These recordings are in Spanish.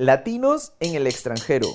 Latinos en el extranjero.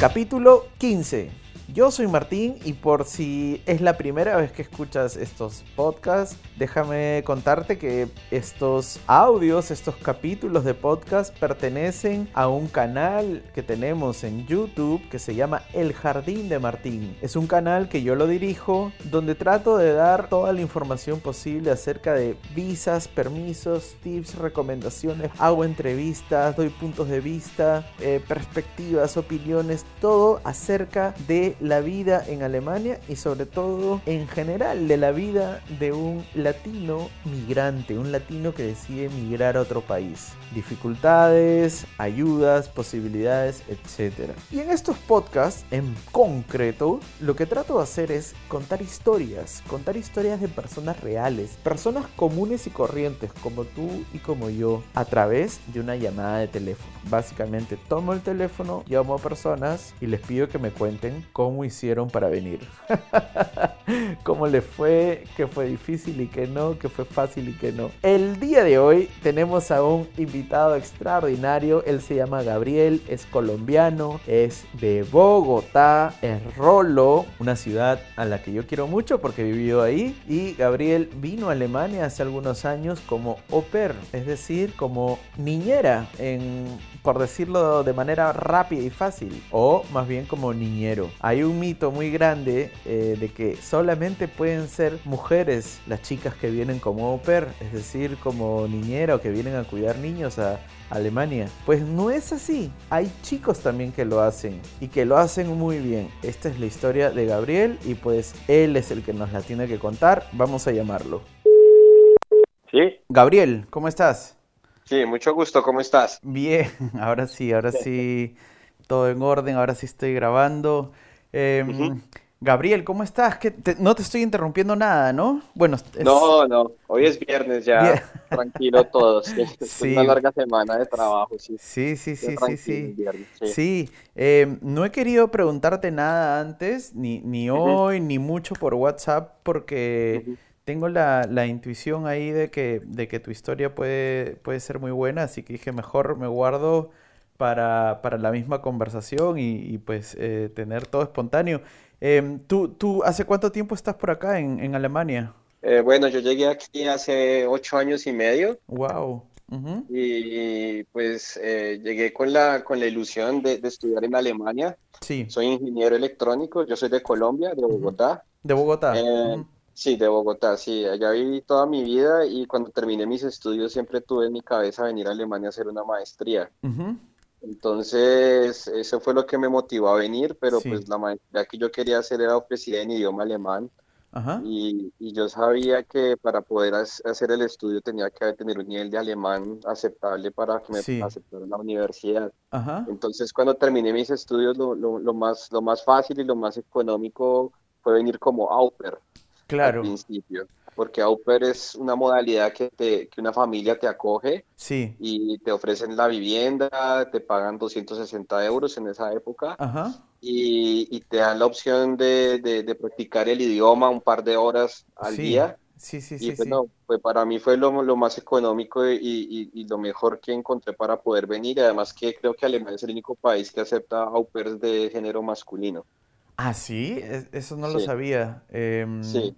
Capítulo 15. Yo soy Martín y por si es la primera vez que escuchas estos podcasts, déjame contarte que estos audios, estos capítulos de podcast pertenecen a un canal que tenemos en YouTube que se llama El Jardín de Martín. Es un canal que yo lo dirijo donde trato de dar toda la información posible acerca de visas, permisos, tips, recomendaciones, hago entrevistas, doy puntos de vista, eh, perspectivas, opiniones, todo acerca de la vida en Alemania y sobre todo en general de la vida de un latino migrante, un latino que decide migrar a otro país. Dificultades, ayudas, posibilidades, etc. Y en estos podcasts en concreto, lo que trato de hacer es contar historias, contar historias de personas reales, personas comunes y corrientes como tú y como yo, a través de una llamada de teléfono. Básicamente tomo el teléfono, llamo a personas y les pido que me cuenten cómo hicieron para venir. ¿Cómo les fue? ¿Qué fue difícil y qué no? ¿Qué fue fácil y qué no? El día de hoy tenemos a un invitado extraordinario. Él se llama Gabriel, es colombiano, es de Bogotá, es Rolo, una ciudad a la que yo quiero mucho porque he vivido ahí. Y Gabriel vino a Alemania hace algunos años como au pair, es decir, como niñera en por decirlo de manera rápida y fácil, o más bien como niñero. Hay un mito muy grande eh, de que solamente pueden ser mujeres las chicas que vienen como au pair, es decir, como niñera o que vienen a cuidar niños a Alemania. Pues no es así. Hay chicos también que lo hacen y que lo hacen muy bien. Esta es la historia de Gabriel y pues él es el que nos la tiene que contar. Vamos a llamarlo. Sí. Gabriel, ¿cómo estás? Sí, mucho gusto, ¿cómo estás? Bien, ahora sí, ahora sí, todo en orden, ahora sí estoy grabando. Em, Gabriel, ¿cómo estás? no te estoy interrumpiendo nada, ¿no? Bueno, no, no, hoy es viernes ya, tranquilo todos. Es una larga semana de trabajo, sí. Sí, sí, sí, sí, sí. sí. Em, no he querido preguntarte nada antes, ni, ni hoy, ni mucho por WhatsApp, porque tengo la, la, intuición ahí de que, de que tu historia puede, puede ser muy buena, así que dije, mejor me guardo para, para la misma conversación y, pues eh, tener todo espontáneo. Em, ¿tú, ¿Tú hace cuánto tiempo estás por acá en, en Alemania? Eh, bueno, yo llegué aquí hace ocho años y medio. Wow. Y pues eh, llegué con la, con la ilusión de, de, estudiar en Alemania. Sí. Soy ingeniero electrónico, yo soy de Colombia, de Bogotá. De Bogotá. Sí, de Bogotá, sí, allá viví toda mi vida y cuando terminé mis estudios siempre tuve en mi cabeza venir a Alemania a hacer una maestría. Entonces, eso fue lo que me motivó a venir, pero pues la maestría que yo quería hacer era ofrecida en idioma alemán. Y, yo sabía que para poder hacer el estudio tenía que tener un nivel de alemán aceptable para que me aceptaran en la universidad. Entonces, cuando terminé mis estudios, lo, lo, más, lo más fácil y lo más económico fue venir como au pair claro. al principio. Porque au pair es una modalidad que, te, que una familia te acoge sí. y te ofrecen la vivienda, te pagan 260 euros en esa época Y, y, te dan la opción de, de, practicar el idioma un par de horas al día. Sí, sí, sí. Y pues, pues para mí fue lo, lo más económico y, y, y, lo mejor que encontré para poder venir. Además que creo que Alemania es el único país que acepta au pairs de género masculino. Ah, sí, eso no lo sabía. Em, sí.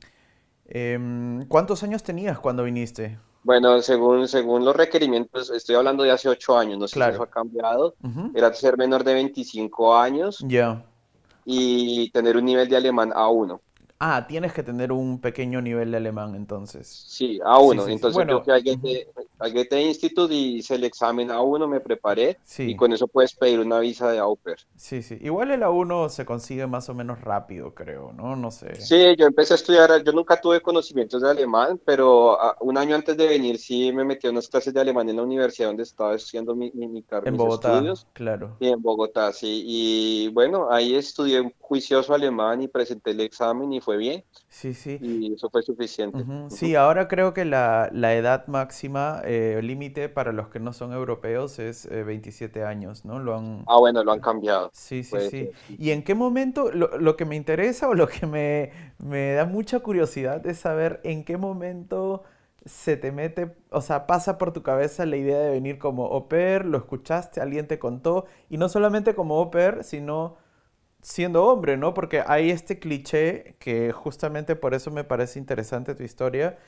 Em, ¿Cuántos años tenías cuando viniste? Bueno, según, según los requerimientos, estoy hablando de hace ocho años, no sé si eso ha cambiado. Era ser menor de 25 años Ya. y tener un nivel de alemán A1. Ah, tienes que tener un pequeño nivel de alemán entonces. Sí, A1. entonces bueno, creo que al Goethe, Institute y hice el examen A1, me preparé y con eso puedes pedir una visa de au pair. Sí, sí. Igual el A1 se consigue más o menos rápido, creo, ¿no? No sé. Sí, yo empecé a estudiar, yo nunca tuve conocimientos de alemán, pero ah, un año antes de venir sí me metí a unas clases de alemán en la universidad donde estaba estudiando mi, mi, carrera. En Bogotá, claro. Sí, en Bogotá, sí. Y bueno, ahí estudié un juicioso alemán y presenté el examen y fue bien. Sí, sí. Y eso fue suficiente. Sí, ahora creo que la, edad máxima, eh, límite para los que no son europeos es 27 eh, años, ¿no? Lo han... Ah, bueno, lo han cambiado. Sí, sí, sí. ¿Y en qué momento, lo, que me interesa o lo que me, me da mucha curiosidad es saber en qué momento se te mete, o sea, pasa por tu cabeza la idea de venir como au pair, lo escuchaste, alguien te contó, y no solamente como au pair, sino siendo hombre, ¿no? Porque hay este cliché que justamente por eso me parece interesante tu historia.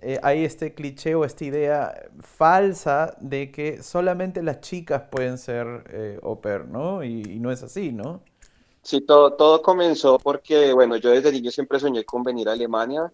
Eh, hay este cliché o esta idea falsa de que solamente las chicas pueden ser eh, au pair, ¿no? Y, no es así, ¿no? Sí, todo, todo comenzó porque, bueno, yo desde niño siempre soñé con venir a Alemania.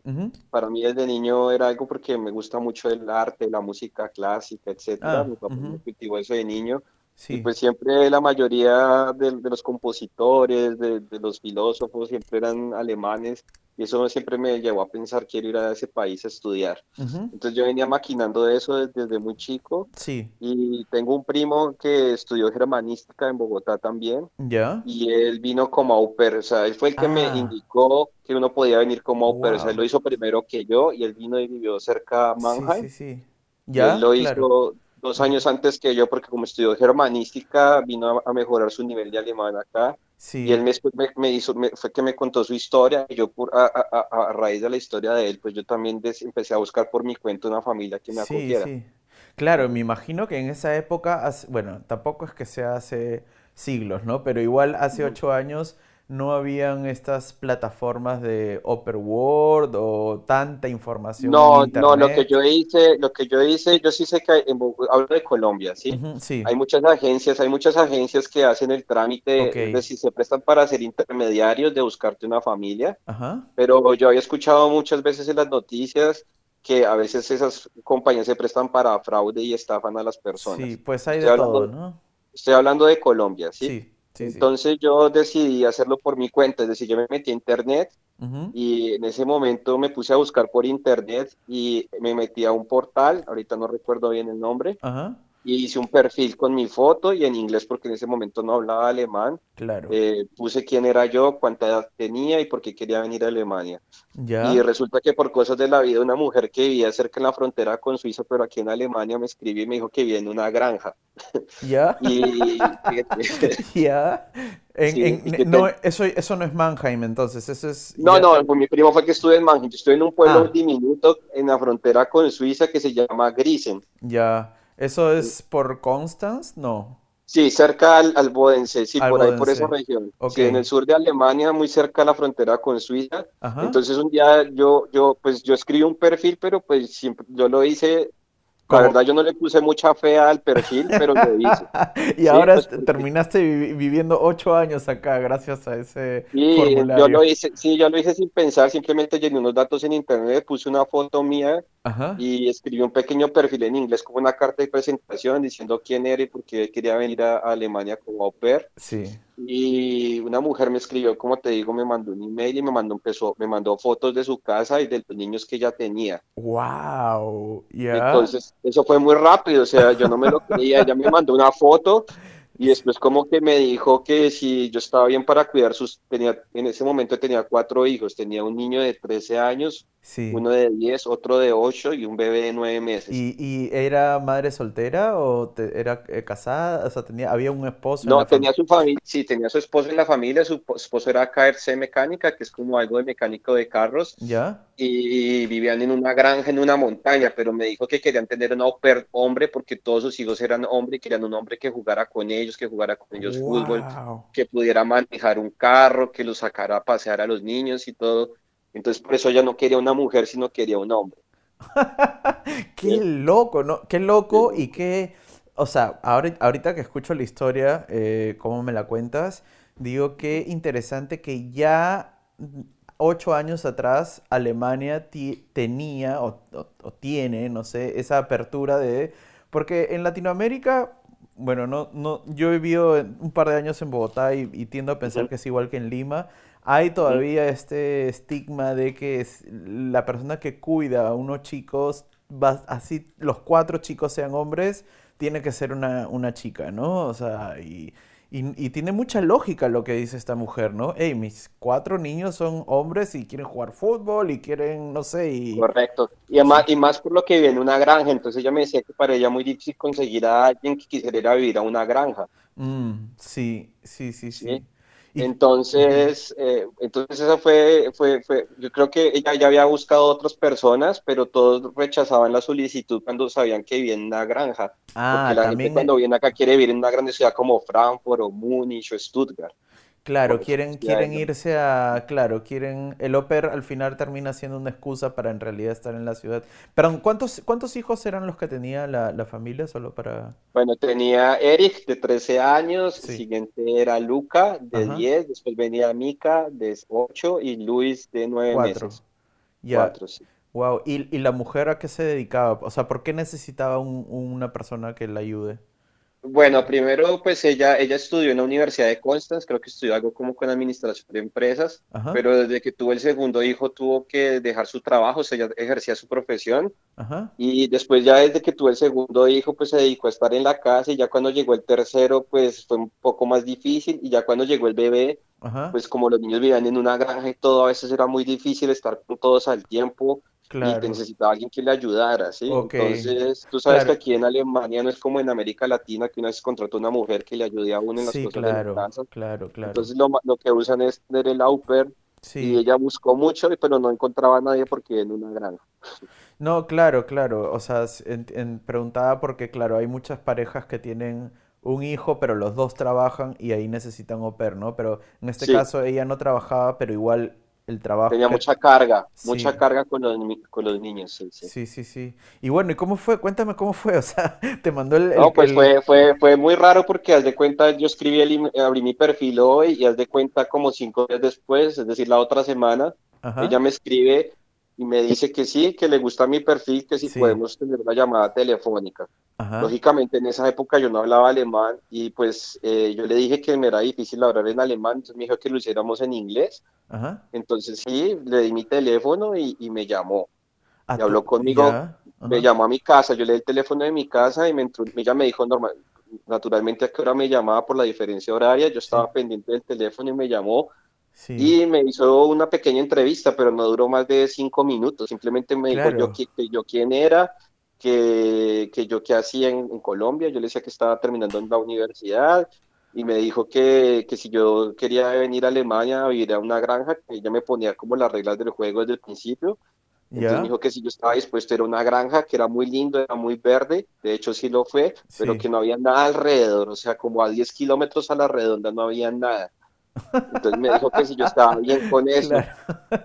Para mí desde niño era algo porque me gusta mucho el arte, la música clásica, etcétera. Ah, Mi papá me cultivó eso de niño. Sí. pues siempre la mayoría de, los compositores, de, los filósofos, siempre eran alemanes y eso siempre me llevó a pensar, quiero ir a ese país a estudiar. Entonces yo venía maquinando eso desde, muy chico. Sí. Y tengo un primo que estudió germanística en Bogotá también. Ya. Y él vino como au pair, o sea, él fue el que me ah. indicó que uno podía venir como au pair, o sea, él lo hizo primero que yo y él vino y vivió cerca de Mannheim. Sí, sí, sí. Ya, él lo hizo dos años antes que yo, porque como estudió germanística, vino a, mejorar su nivel de alemán acá. Sí. Y él me, me, hizo, fue que me contó su historia, y yo por, a, a, a, raíz de la historia de él, pues yo también empecé a buscar por mi cuenta una familia que me acogiera. Sí, sí. Claro, me imagino que en esa época, bueno, tampoco es que sea hace siglos, ¿no? Pero igual hace ocho años no habían estas plataformas de Upper World o tanta información no, No, lo que yo hice, lo que yo hice, yo sí sé que hablo de Colombia, ¿sí? sí. Hay muchas agencias, hay muchas agencias que hacen el trámite, es decir, se prestan para ser intermediarios de buscarte una familia, Ajá. pero yo había escuchado muchas veces en las noticias que a veces esas compañías se prestan para fraude y estafan a las personas. Sí, pues hay de todo, ¿no? Estoy hablando de Colombia, ¿sí? Sí. Entonces yo decidí hacerlo por mi cuenta, es decir, yo me metí a internet y en ese momento me puse a buscar por internet y me metí a un portal, ahorita no recuerdo bien el nombre, Ajá y hice un perfil con mi foto y en inglés porque en ese momento no hablaba alemán. Claro. Eh, puse quién era yo, cuánta edad tenía y por qué quería venir a Alemania. Ya. Y resulta que por cosas de la vida una mujer que vivía cerca en la frontera con Suiza, pero aquí en Alemania me escribió y me dijo que vivía en una granja. Ya. y ya. no, eso, eso no es Mannheim, entonces, eso es... No, no, pues mi primo fue que estuve en Mannheim, estuve en un pueblo ah. diminuto en la frontera con Suiza que se llama Grisen. Ya, ¿Eso es por Constance? No. Sí, cerca al, al Bodense, sí, por ahí, por esa región. Sí, en el sur de Alemania, muy cerca a la frontera con Suiza. Entonces un día yo, yo, pues yo escribí un perfil, pero pues siempre, yo lo hice la verdad, yo no le puse mucha fe al perfil, pero lo hice. y ahora pues, terminaste viviendo ocho años acá gracias a ese sí, formulario. Yo lo hice, sí, yo lo hice sin pensar, simplemente llené unos datos en internet, puse una foto mía y escribí un pequeño perfil en inglés como una carta de presentación diciendo quién era y por qué quería venir a, Alemania como au pair. Sí. Y una mujer me escribió, como te digo, me mandó un email y me mandó, empezó, me mandó fotos de su casa y de los niños que ella tenía. ¡Wow! Entonces, eso fue muy rápido, o sea, yo no me lo creía. Ella me mandó una foto y después como que me dijo que si yo estaba bien para cuidar sus, tenía, en ese momento tenía cuatro hijos, tenía un niño de 13 años, uno de 10, otro de 8 y un bebé de 9 meses. ¿Y, era madre soltera o era eh, casada? O sea, tenía, ¿había un esposo? No, tenía su familia, sí, tenía su esposo en la familia, su esposo era KRC Mecánica, que es como algo de mecánico de carros. ¿Ya? Y vivían en una granja, en una montaña, pero me dijo que querían tener un hombre porque todos sus hijos eran hombres y querían un hombre que jugara con ellos, que jugara con ellos fútbol, que pudiera manejar un carro, que los sacara a pasear a los niños y todo. Entonces por eso ella no quería una mujer, sino quería un hombre. qué loco, ¿no? Qué loco y qué... O sea, ahorita que escucho la historia, eh, cómo me la cuentas, digo qué interesante que ya ocho años atrás Alemania tenía o, tiene, no sé, esa apertura de... Porque en Latinoamérica, bueno, no, no, yo he vivido un par de años en Bogotá y, tiendo a pensar que es igual que en Lima. Hay todavía este estigma de que la persona que cuida a unos chicos, va, así los cuatro chicos sean hombres, tiene que ser una, una chica, ¿no? O sea, y y, tiene mucha lógica lo que dice esta mujer, ¿no? Hey, mis cuatro niños son hombres y quieren jugar fútbol y quieren, no sé, y... Correcto. Y además, y más por lo que vive en una granja, entonces ella me decía que para ella muy difícil conseguir a alguien que quisiera ir a vivir a una granja. Mm, sí, sí, sí, sí. Entonces, eh, entonces esa fue, fue, fue, yo creo que ella ya había buscado otras personas, pero todos rechazaban la solicitud cuando sabían que vivía en una granja. Ah, porque la gente cuando viene acá quiere vivir en una grande ciudad como Frankfurt o Múnich o Stuttgart. Claro, quieren, quieren irse a, claro, quieren, el Oper al final termina siendo una excusa para en realidad estar en la ciudad. Pero ¿cuántos, cuántos hijos eran los que tenía la, familia solo para...? Bueno, tenía Eric de 13 años, el siguiente era Luca de 10, después venía Mika de 8 y Luis de 9 meses. Ya. Cuatro, sí. Wow, ¿Y, ¿Y, la mujer a qué se dedicaba? O sea, ¿por qué necesitaba una persona que la ayude? Bueno, primero, pues ella, ella estudió en la Universidad de Constance, creo que estudió algo como con administración de empresas, pero desde que tuvo el segundo hijo tuvo que dejar su trabajo, o sea, ella ejercía su profesión, y después ya desde que tuvo el segundo hijo, pues se dedicó a estar en la casa, y ya cuando llegó el tercero, pues fue un poco más difícil, y ya cuando llegó el bebé, pues como los niños vivían en una granja y todo, a veces era muy difícil estar con todos al tiempo, y necesitaba alguien que le ayudara, ¿sí? Entonces, tú sabes que aquí en Alemania no es como en América Latina que una vez contrató una mujer que le ayude a uno en las cosas claro, de la casa. Claro, claro. Entonces, lo, lo que usan es tener el au pair y ella buscó mucho, pero no encontraba a nadie porque en una granja. No, claro, claro. O sea, en, preguntaba porque, claro, hay muchas parejas que tienen un hijo, pero los dos trabajan y ahí necesitan au pair, ¿no? Pero en este caso ella no trabajaba, pero igual el trabajo. Tenía mucha carga, mucha carga con los, con los niños. Sí, sí, sí, sí, Y bueno, ¿y cómo fue? Cuéntame cómo fue, o sea, te mandó el... no, pues Fue, fue, fue muy raro porque haz de cuenta, yo escribí, el, abrí mi perfil hoy y haz de cuenta como cinco días después, es decir, la otra semana, ella me escribe y me dice que sí, que le gusta mi perfil, que si podemos tener una llamada telefónica. Lógicamente en esa época yo no hablaba alemán y pues eh, yo le dije que me era difícil hablar en alemán, entonces me dijo que lo hiciéramos en inglés. Entonces sí, le di mi teléfono y, me llamó. y habló conmigo, me llamó a mi casa, yo le di el teléfono de mi casa y me entró, ella me dijo normal, naturalmente a qué hora me llamaba por la diferencia horaria, yo estaba pendiente del teléfono y me llamó y me hizo una pequeña entrevista, pero no duró más de cinco minutos. Simplemente me dijo yo, que, yo quién era, que, que yo qué hacía en, Colombia. Yo le decía que estaba terminando en la universidad y me dijo que, que si yo quería venir a Alemania a vivir a una granja, que ella me ponía como las reglas del juego desde el principio. Entonces me dijo que si yo estaba dispuesto era una granja que era muy lindo, era muy verde, de hecho sí lo fue, pero que no había nada alrededor, o sea, como a 10 kilómetros a la redonda no había nada. Entonces me dijo que si yo estaba bien con eso.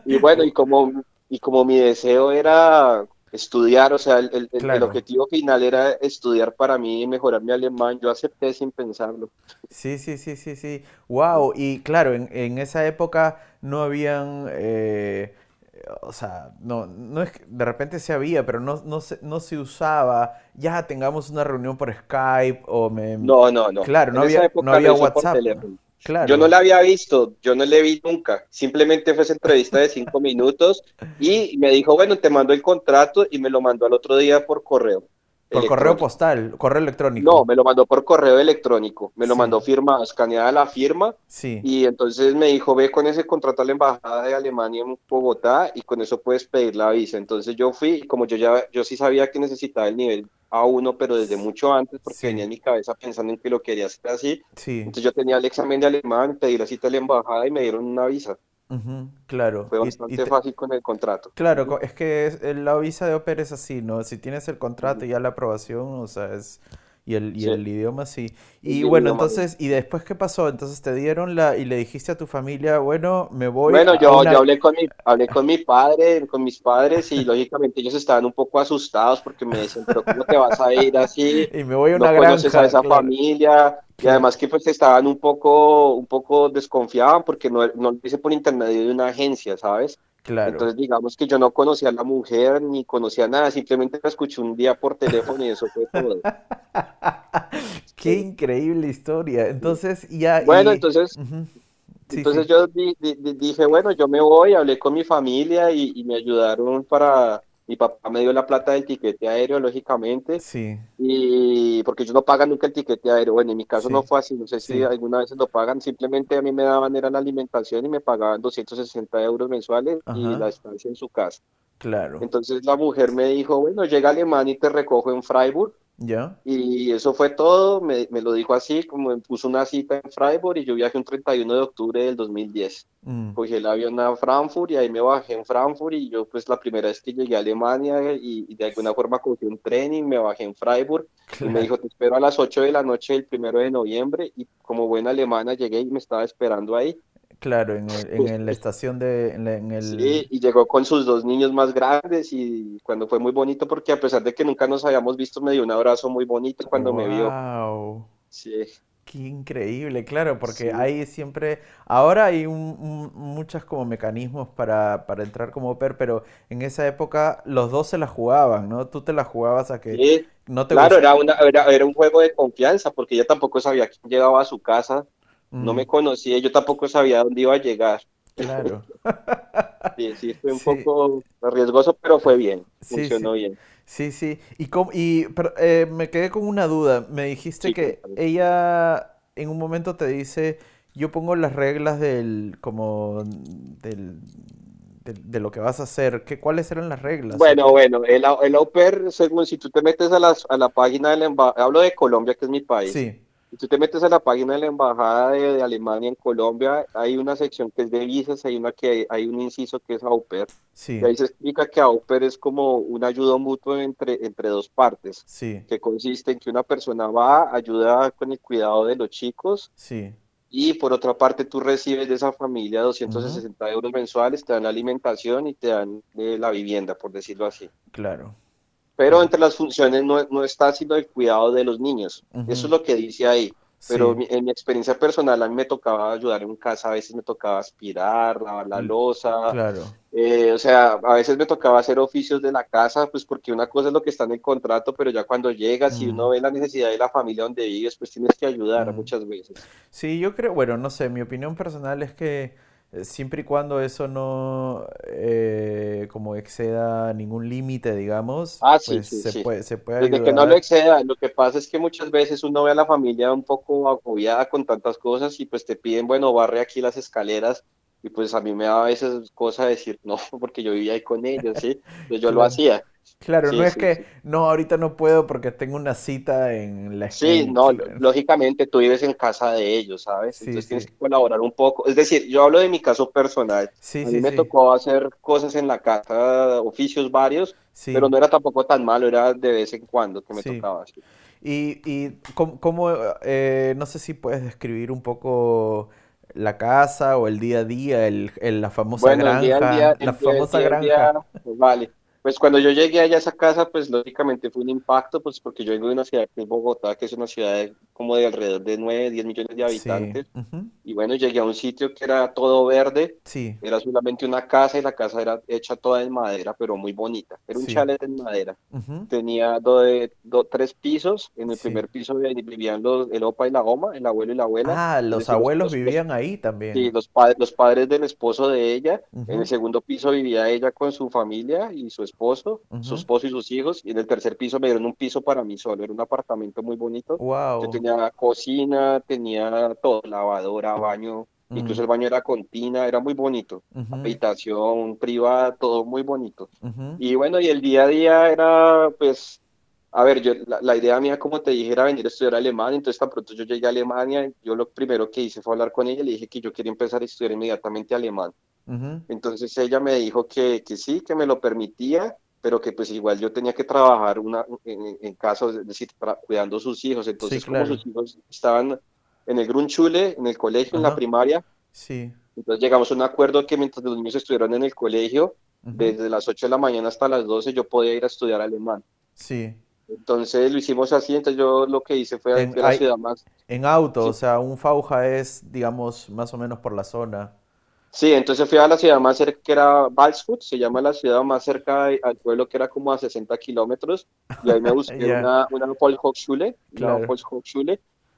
Y bueno, y como, y como mi deseo era estudiar, o sea, el, el, objetivo final era estudiar para mí y mejorar mi alemán, yo acepté sin pensarlo. Sí, sí, sí, sí, sí. Wow, y claro, en, en esa época no habían... Eh, o sea, no, no es que de repente se había, pero no, no, se, no se usaba, ya tengamos una reunión por Skype o me... No, no, no. Claro, no había, no había WhatsApp. Yo no la había visto, yo no le vi nunca. Simplemente fue esa entrevista de cinco minutos y me dijo, bueno, te mando el contrato y me lo mandó al otro día por correo. Por correo postal, correo electrónico. No, me lo mandó por correo electrónico. Me lo mandó firma, escaneada la firma. Sí. Y entonces me dijo, ve con ese contrato a la embajada de Alemania en Bogotá y con eso puedes pedir la visa. Entonces yo fui como yo ya, yo sí sabía que necesitaba el nivel A1, pero desde mucho antes, porque tenía en mi cabeza pensando en que lo quería hacer así. Sí. Entonces yo tenía el examen de alemán, pedí la cita a la embajada y me dieron una visa claro. Fue bastante fácil con el contrato. Claro, es que la visa de Opera es así, ¿no? Si tienes el contrato y ya la aprobación, o sea, es... Y el, y el idioma sí. Y bueno, entonces, ¿y después qué pasó? Entonces te dieron la, y le dijiste a tu familia, bueno, me voy. Bueno, yo, yo hablé con mi, hablé con mi padre, con mis padres, y lógicamente ellos estaban un poco asustados porque me decían, pero ¿cómo te vas a ir así? Y me voy a una no conoces a esa familia. Y además que pues estaban un poco, un poco desconfiaban porque no, no lo hice por intermedio de una agencia, ¿sabes? Entonces, digamos que yo no conocía a la mujer ni conocía nada, simplemente la escuché un día por teléfono y eso fue todo. Qué increíble historia. Entonces, ya. Bueno, entonces. entonces yo dije, bueno, yo me voy, hablé con mi familia y me ayudaron para, mi papá me dio la plata del tiquete aéreo, lógicamente. Sí. Y porque ellos no pagan nunca el tiquete aéreo. Bueno, en mi caso no fue así. No sé si alguna vez lo pagan. Simplemente a mí me daban era la alimentación y me pagaban 260 euros mensuales y la estancia en su casa. Claro. Entonces la mujer me dijo, bueno, llega a Alemania y te recojo en Freiburg. Y eso fue todo, me, lo dijo así, como me puso una cita en Freiburg y yo viajé un 31 de octubre del 2010. Mm. Cogí el avión a Frankfurt y ahí me bajé en Frankfurt y yo pues la primera vez que llegué a Alemania y, de alguna forma cogí un tren y me bajé en Freiburg y me dijo te espero a las 8 de la noche del primero de noviembre y como buena alemana llegué y me estaba esperando ahí Claro, en, en la estación de... En, el... Sí, y llegó con sus dos niños más grandes y cuando fue muy bonito porque a pesar de que nunca nos habíamos visto me dio un abrazo muy bonito cuando me vio. Wow. Sí. Qué increíble, claro, porque hay siempre, ahora hay muchos como mecanismos para, para, entrar como per, pero en esa época los dos se la jugaban, ¿no? Tú te la jugabas a que no te Claro, era, una, era, era, un juego de confianza, porque ella tampoco sabía quién llegaba a su casa no me mm. conocía, yo tampoco sabía dónde iba a llegar. Claro. sí, sí, fue un poco riesgoso, pero fue bien, funcionó bien. Sí, sí. Y, y eh, me quedé con una duda. Me dijiste que ella en un momento te dice, yo pongo las reglas del, como, del, de, lo que vas a hacer. ¿Qué, ¿Cuáles eran las reglas? Bueno, bueno, el, el au pair, según si tú te metes a, las, a la página del embajada, hablo de Colombia, que es mi país. Sí. Si tú te metes a la página de la Embajada de, Alemania en Colombia, hay una sección que es de visas, hay una que hay, un inciso que es au pair. Sí. Y ahí se explica que au pair es como un ayuda mutuo entre, entre dos partes. Sí. Que consiste en que una persona va, ayuda con el cuidado de los chicos. Sí. Y por otra parte, tú recibes de esa familia 260 euros mensuales, te dan alimentación y te dan eh, la vivienda, por decirlo así. Claro. Pero entre las funciones no, no está sino el cuidado de los niños. Eso es lo que dice ahí. Pero en mi experiencia personal, a mí me tocaba ayudar en casa, a veces me tocaba aspirar, lavar la losa. Claro. Eh, o sea, a veces me tocaba hacer oficios de la casa, pues porque una cosa es lo que está en el contrato, pero ya cuando llegas y uno ve la necesidad de la familia donde vives, pues tienes que ayudar muchas veces. Sí, yo creo, bueno, no sé, mi opinión personal es que siempre y cuando eso no eh, como exceda ningún límite, digamos, ah, pues se, Puede, se puede Desde que no lo exceda, lo que pasa es que muchas veces uno ve a la familia un poco agobiada con tantas cosas y pues te piden, bueno, barre aquí las escaleras y pues a mí me da a veces cosa decir no, porque yo vivía ahí con ellos, ¿sí? Pues yo lo hacía. Claro, no es que, no, ahorita no puedo porque tengo una cita en la escuela. Sí, no, lógicamente tú vives en casa de ellos, ¿sabes? Entonces tienes que colaborar un poco. Es decir, yo hablo de mi caso personal. Sí, a mí me tocó hacer cosas en la casa, oficios varios, pero no era tampoco tan malo, era de vez en cuando que me tocaba. Y, y ¿cómo, eh, no sé si puedes describir un poco la casa o el día a día, el, la famosa granja, la famosa granja. vale. Pues cuando yo llegué allá a esa casa, pues lógicamente fue un impacto, pues porque yo vengo de una ciudad que es Bogotá, que es una ciudad como de alrededor de 9, 10 millones de habitantes. Y bueno, llegué a un sitio que era todo verde. Sí. Era solamente una casa y la casa era hecha toda en madera, pero muy bonita. Era un chalet en madera. Tenía tres pisos. En el primer piso vivían los, el opa y la goma, el abuelo y la abuela. Ah, los abuelos vivían ahí también. Sí, los, padres los padres del esposo de ella. En el segundo piso vivía ella con su familia y su esposo, su esposo y sus hijos, y en el tercer piso me dieron un piso para mí solo, era un apartamento muy bonito. Wow. Yo tenía cocina, tenía todo, lavadora, baño, incluso el baño era con tina, era muy bonito, habitación privada, todo muy bonito. Y bueno, y el día a día era pues a ver, yo, la, idea mía, como te dije, era venir a estudiar alemán, entonces tan pronto yo llegué a Alemania, yo lo primero que hice fue hablar con ella, le dije que yo quería empezar a estudiar inmediatamente alemán. Entonces ella me dijo que, que, sí, que me lo permitía pero que pues igual yo tenía que trabajar una, en, caso, es decir, cuidando a sus hijos. Entonces, como sus hijos estaban en el Grunchule, en el colegio, en la primaria, sí. entonces llegamos a un acuerdo que mientras los niños estuvieran en el colegio, desde las 8 de la mañana hasta las 12 yo podía ir a estudiar alemán. Sí. Entonces lo hicimos así, entonces yo lo que hice fue en, la ciudad más... En auto, o sea, un Fauja es, digamos, más o menos por la zona. Sí, entonces fui a la ciudad más cerca, que era Balsfoot, se llama la ciudad más cerca al pueblo, que era como a 60 kilómetros, y ahí me busqué una, una Volkshochschule, claro. una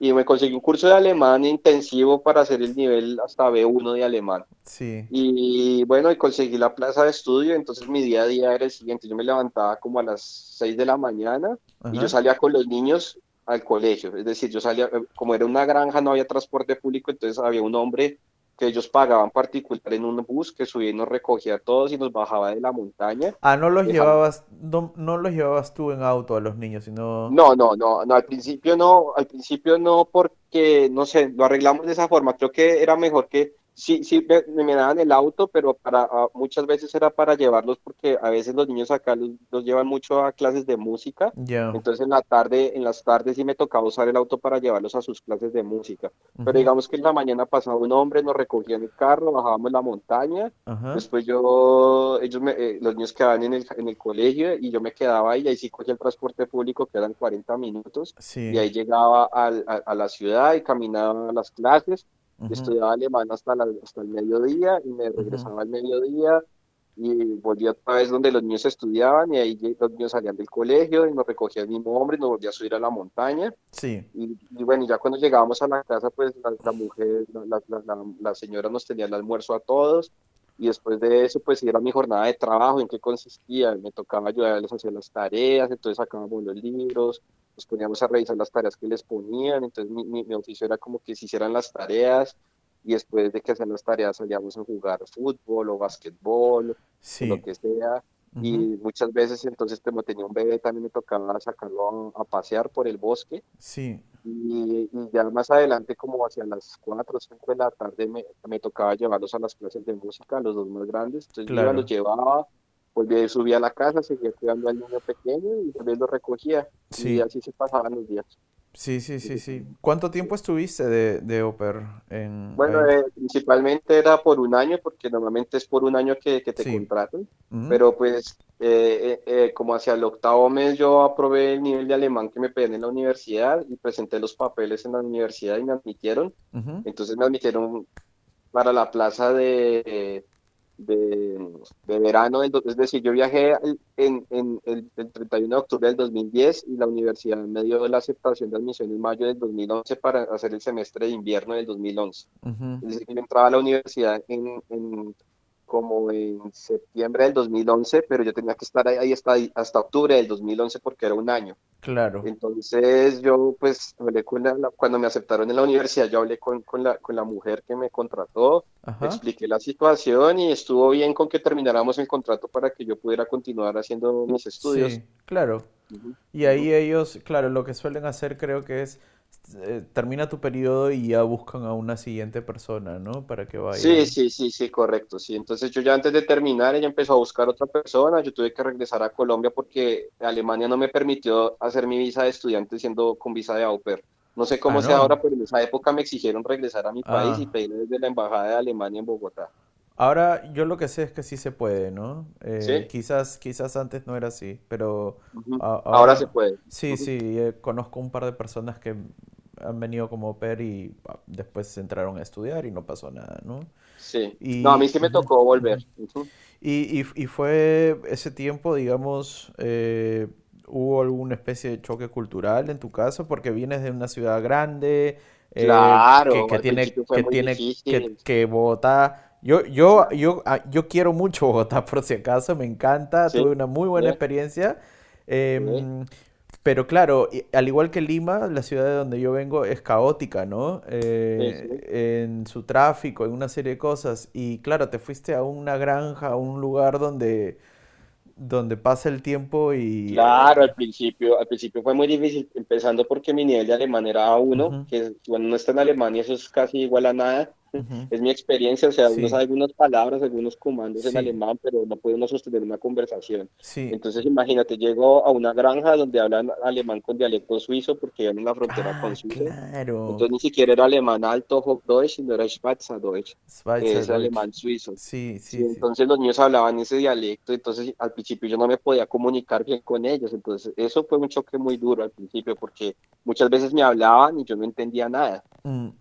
y me conseguí un curso de alemán intensivo para hacer el nivel hasta B1 de alemán. Sí. Y bueno, y conseguí la plaza de estudio, entonces mi día a día era el siguiente, yo me levantaba como a las 6 de la mañana y yo salía con los niños al colegio, es decir, yo salía, eh, como era una granja, no había transporte público, entonces había un hombre que ellos pagaban particular en un bus que subía y nos recogía a todos y nos bajaba de la montaña. Ah, no los llevabas, no, no, los llevabas tú en auto a los niños, sino... No, no, no, no, al principio no, al principio no porque, no sé, lo arreglamos de esa forma, creo que era mejor que sí, sí me, me, daban el auto, pero para ah, muchas veces era para llevarlos porque a veces los niños acá los, llevan mucho a clases de música. Entonces en la tarde, en las tardes sí me tocaba usar el auto para llevarlos a sus clases de música. Pero digamos que en la mañana pasaba un hombre, nos recogía en el carro, bajábamos la montaña. Después yo, ellos eh, los niños quedaban en el, en el colegio y yo me quedaba ahí, y ahí sí cogía el transporte público que eran 40 minutos. Y ahí llegaba a, a la ciudad y caminaba a las clases Estudiaba alemán hasta, hasta el mediodía y me regresaba al mediodía y volvía otra vez donde los niños estudiaban y ahí los niños salían del colegio y nos recogía el mismo hombre y nos volvía a subir a la montaña. Sí. Y, bueno, ya cuando llegábamos a la casa, pues la, mujer, la, la, señora nos tenía el almuerzo a todos y después de eso, pues era mi jornada de trabajo, en qué consistía, me tocaba ayudarles a hacer las tareas, entonces sacábamos los libros, nos poníamos a revisar las tareas que les ponían, entonces mi, mi, oficio era como que se hicieran las tareas y después de que hacían las tareas salíamos a jugar fútbol o básquetbol, o lo que sea. Y muchas veces entonces como tenía un bebé también me tocaba sacarlo a, pasear por el bosque. Sí. Y, ya más adelante como hacia las 4 o 5 de la tarde me, me, tocaba llevarlos a las clases de música, los dos más grandes. Entonces yo los llevaba, volvía, subía a la casa, seguía cuidando al niño pequeño y también lo recogía. Y así se pasaban los días. Sí, sí, sí, sí. ¿Cuánto tiempo estuviste de, de Oper en Bueno, eh, principalmente era por un año, porque normalmente es por un año que, que te contratan, pero pues eh, eh, como hacia el octavo mes yo aprobé el nivel de alemán que me pedían en la universidad y presenté los papeles en la universidad y me admitieron. Entonces me admitieron para la plaza de, de, verano, es decir, yo viajé en, el, 31 de octubre del 2010 y la universidad me dio la aceptación de admisión en mayo del 2011 para hacer el semestre de invierno del 2011. Es decir, yo entraba a la universidad en, en como en septiembre del 2011, pero yo tenía que estar ahí hasta, hasta octubre del 2011 porque era un año. Claro. Entonces yo pues hablé con la, cuando me aceptaron en la universidad, yo hablé con, con, la, con la mujer que me contrató, expliqué la situación y estuvo bien con que termináramos el contrato para que yo pudiera continuar haciendo mis estudios. Sí, claro. Y ahí ellos, claro, lo que suelen hacer creo que es eh, termina tu periodo y ya buscan a una siguiente persona, ¿no? Para que vaya. Sí, sí, sí, sí, correcto. Sí, entonces yo ya antes de terminar, ella empezó a buscar otra persona. Yo tuve que regresar a Colombia porque Alemania no me permitió hacer mi visa de estudiante siendo con visa de au pair. No sé cómo ah, sea ahora, pero en esa época me exigieron regresar a mi país y ah. pedir desde la embajada de Alemania en Bogotá. Ahora yo lo que sé es que sí se puede, ¿no? Eh, quizás, quizás antes no era así, pero ahora, se puede. Sí, sí, eh, conozco un par de personas que han venido como per y ah, después entraron a estudiar y no pasó nada, ¿no? Sí. no, a mí sí me tocó volver. y, y, fue ese tiempo, digamos, eh, ¿hubo alguna especie de choque cultural en tu caso? Porque vienes de una ciudad grande, eh, claro, que, tiene, que, tiene que, que, Bogotá... Yo, yo, yo, ah, yo quiero mucho Bogotá, por si acaso, me encanta, tuve una muy buena experiencia. Eh, pero claro, al igual que Lima, la ciudad de donde yo vengo es caótica, ¿no? Eh, en su tráfico, en una serie de cosas. Y claro, te fuiste a una granja, a un lugar donde, donde pasa el tiempo y... Claro, al principio, al principio fue muy difícil, empezando porque mi nivel de alemán era A1, que bueno, no está en Alemania, eso es casi igual a nada. Es mi experiencia, o sea, uno sabe algunas palabras, algunos comandos en alemán, pero no puede uno sostener una conversación. Entonces, imagínate, llego a una granja donde hablan alemán con dialecto suizo, porque en la frontera con ah, Suiza. Entonces, ni siquiera era alemán alto, Hochdeutsch, sino era Schweizerdeutsch, que es alemán suizo. Sí, sí, Entonces, los niños hablaban ese dialecto, entonces al principio yo no me podía comunicar bien con ellos. Entonces, eso fue un choque muy duro al principio, porque muchas veces me hablaban y yo no entendía nada. Mm.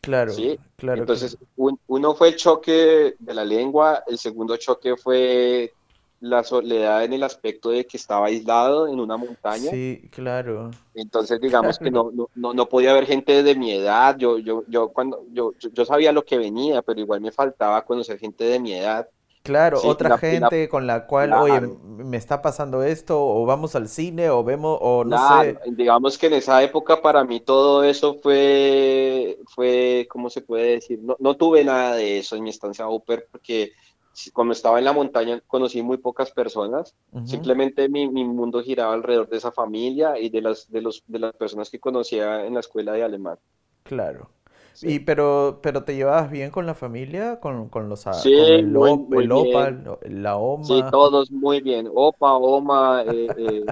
Claro, ¿sí? claro. Entonces, uno fue el choque de la lengua, el segundo choque fue la soledad en el aspecto de que estaba aislado en una montaña. Sí, claro. Entonces, digamos que no, no, no, podía haber gente de mi edad. Yo, yo, yo, cuando, yo, yo sabía lo que venía, pero igual me faltaba conocer gente de mi edad. Claro, otra gente con la cual, oye, me está pasando esto, o vamos al cine, o vemos, o no sé. Digamos que en esa época para mí todo eso fue, fue, ¿cómo se puede decir? No, no tuve nada de eso en mi estancia Upper, porque cuando estaba en la montaña conocí muy pocas personas. Simplemente mi, mi, mundo giraba alrededor de esa familia y de las, de, los, de las personas que conocía en la escuela de alemán. Claro. Y pero, pero te llevabas bien con la familia, con, con los sí, el, opa, la oma. Sí, todos muy bien. Opa, oma, eh, eh,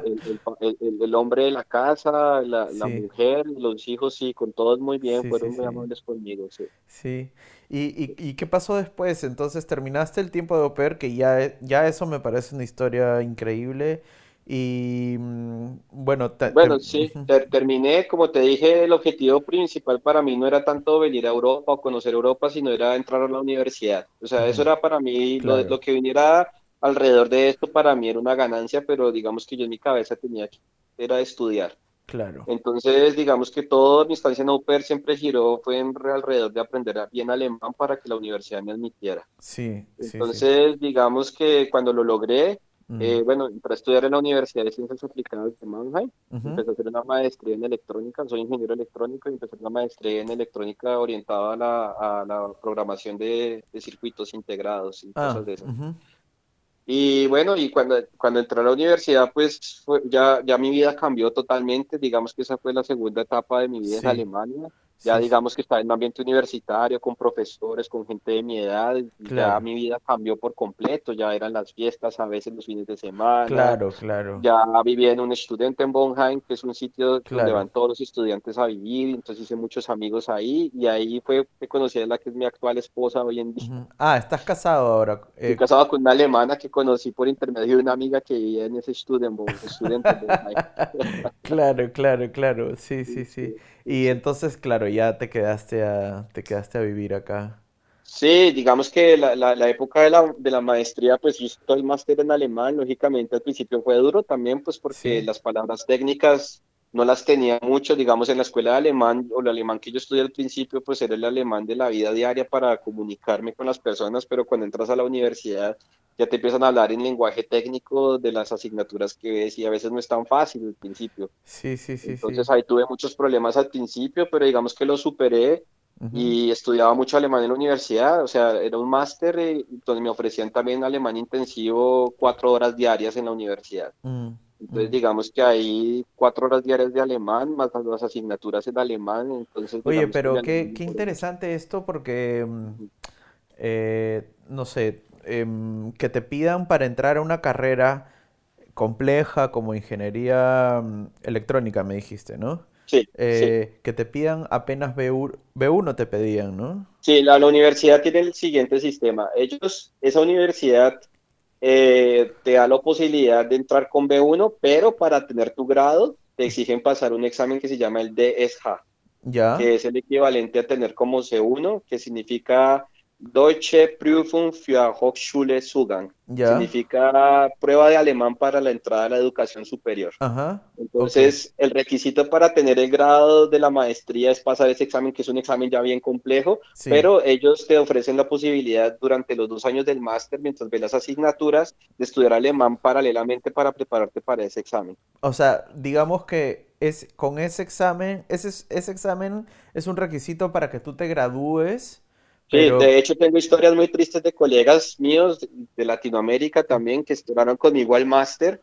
el, el, hombre de la casa, la, la, mujer, los hijos, sí, con todos muy bien, fueron muy amables conmigo, sí. Sí. ¿Y, y, ¿Y, qué pasó después? Entonces terminaste el tiempo de oper, que ya, ya eso me parece una historia increíble. Y mm, bueno, bueno, sí, terminé, como te dije, el objetivo principal para mí no era tanto venir a Europa o conocer Europa, sino era entrar a la universidad. O sea, eso era para mí, lo, lo, que viniera alrededor de esto para mí era una ganancia, pero digamos que yo en mi cabeza tenía que era estudiar. Claro. Entonces, digamos que toda mi estancia en UPER siempre giró, fue en, alrededor de aprender bien alemán para que la universidad me admitiera. Sí. Entonces, digamos que cuando lo logré, eh, bueno, para estudiar en la Universidad de Ciencias Aplicadas de Mannheim, empecé a hacer una maestría en electrónica, soy ingeniero electrónico y empecé una maestría en electrónica orientada a la, a la programación de, de, circuitos integrados y ah, cosas de eso. Y bueno, y cuando, cuando entré a la universidad, pues ya, ya mi vida cambió totalmente, digamos que esa fue la segunda etapa de mi vida en Alemania ya digamos que estaba en un ambiente universitario, con profesores, con gente de mi edad, ya mi vida cambió por completo, ya eran las fiestas, a veces los fines de semana. Claro, claro. Ya vivía en un estudiante en Bonheim, que es un sitio donde van todos los estudiantes a vivir, entonces hice muchos amigos ahí, y ahí fue que conocí a la que es mi actual esposa hoy en día. Ah, ¿estás casado ahora? Estoy eh, casado con una alemana que conocí por intermedio de una amiga que vivía en ese estudiante en Bonheim. claro, claro, claro, sí, sí, sí. Y entonces, claro, ya te quedaste a, te quedaste a vivir acá. Sí, digamos que la, la, época de la, de la, maestría, pues yo estoy máster en alemán, lógicamente al principio fue duro también, pues porque las palabras técnicas no las tenía mucho, digamos en la escuela de alemán o el alemán que yo estudié al principio, pues era el alemán de la vida diaria para comunicarme con las personas, pero cuando entras a la universidad ya te empiezan a hablar en lenguaje técnico de las asignaturas que ves y a veces no es tan fácil al principio. Sí, sí, sí. Entonces ahí tuve muchos problemas al principio, pero digamos que lo superé y estudiaba mucho alemán en la universidad, o sea, era un máster eh, donde me ofrecían también alemán intensivo cuatro horas diarias en la universidad. Mm, entonces, mm. digamos que hay cuatro horas diarias de alemán, más las asignaturas en alemán. Entonces, Oye, pero qué, qué interesante esto porque, mm, eh, no sé, Em, que te pidan para entrar a una carrera compleja como ingeniería mm, electrónica, me dijiste, ¿no? Sí, eh, Que te pidan apenas B1, B1 te pedían, ¿no? Sí, la, universidad tiene el siguiente sistema. Ellos, esa universidad eh, te da la posibilidad de entrar con B1, pero para tener tu grado te exigen pasar un examen que se llama el DSH, ya. que es el equivalente a tener como C1, que significa Deutsche Prüfung für Hochschule-Zugang. Significa prueba de alemán para la entrada a la educación superior. Entonces, el requisito para tener el grado de la maestría es pasar ese examen, que es un examen ya bien complejo, pero ellos te ofrecen la posibilidad durante los dos años del máster, mientras ves las asignaturas, de estudiar alemán paralelamente para prepararte para ese examen. O sea, digamos que es con ese examen, ese, ese examen es un requisito para que tú te gradúes Sí, de hecho tengo historias muy tristes de colegas míos de, Latinoamérica también que estudiaron conmigo al máster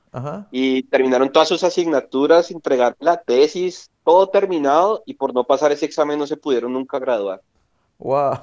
y terminaron todas sus asignaturas, entregar la tesis, todo terminado y por no pasar ese examen no se pudieron nunca graduar. Wow.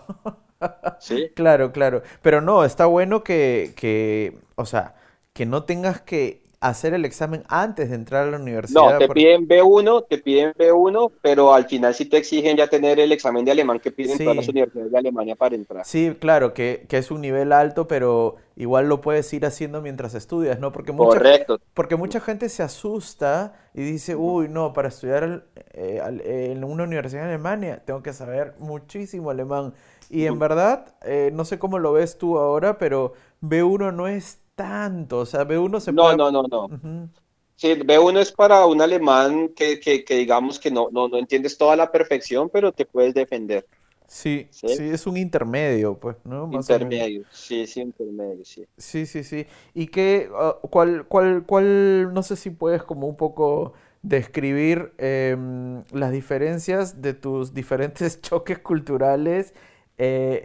Sí. claro, claro. Pero no, está bueno que, que, o sea, que no tengas que hacer el examen antes de entrar a la universidad. No, te piden B1, te piden B1, pero al final sí te exigen ya tener el examen de alemán que piden todas las universidades de Alemania para entrar. Sí, claro, que, es un nivel alto, pero igual lo puedes ir haciendo mientras estudias, ¿no? Porque mucha, Correcto. Porque mucha gente se asusta y dice, uy, no, para estudiar eh, en una universidad en Alemania tengo que saber muchísimo alemán. Y en verdad, eh, no sé cómo lo ves tú ahora, pero B1 no es tanto, o sea, B1 se No, no, no, no. Sí, B1 es para un alemán que, que, digamos que no, no, no, entiendes toda la perfección, pero te puedes defender. Sí, sí, es un intermedio, pues, ¿no? intermedio, sí, sí, intermedio, sí. Sí, sí, sí. ¿Y qué, ah, cuál, cuál, cuál, no sé si puedes como un poco describir em, las diferencias de tus diferentes choques culturales eh,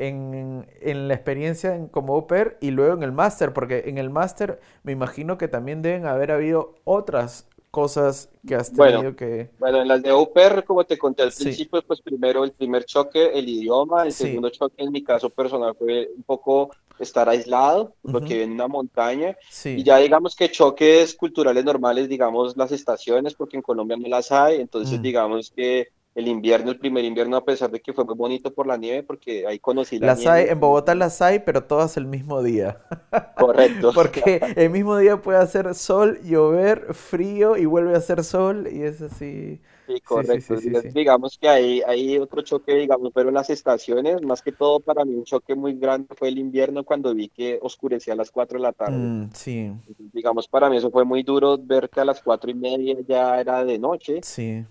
en, la experiencia en, como oper y luego en el máster, porque en el máster me imagino que también deben haber habido otras cosas que has tenido que... Bueno, en las de oper como te conté al principio, pues primero el primer choque, el idioma, el segundo choque en mi caso personal fue un poco estar aislado, porque en una montaña, y ya digamos que choques culturales normales, digamos las estaciones, porque en Colombia no las hay, entonces mm. digamos que el invierno, el primer invierno, a pesar de que fue muy bonito por la nieve, porque ahí conocí la las Hay, en Bogotá las hay, pero todas el mismo día. Correcto. porque el mismo día puede hacer sol, llover, frío y vuelve a hacer sol y es así. Sí, correcto. digamos que hay, hay otro choque, digamos, pero en las estaciones, más que todo para mí un choque muy grande fue el invierno cuando vi que oscurecía a las 4 de la tarde. Mm, sí. digamos, para mí eso fue muy duro ver que a las cuatro y media ya era de noche. Sí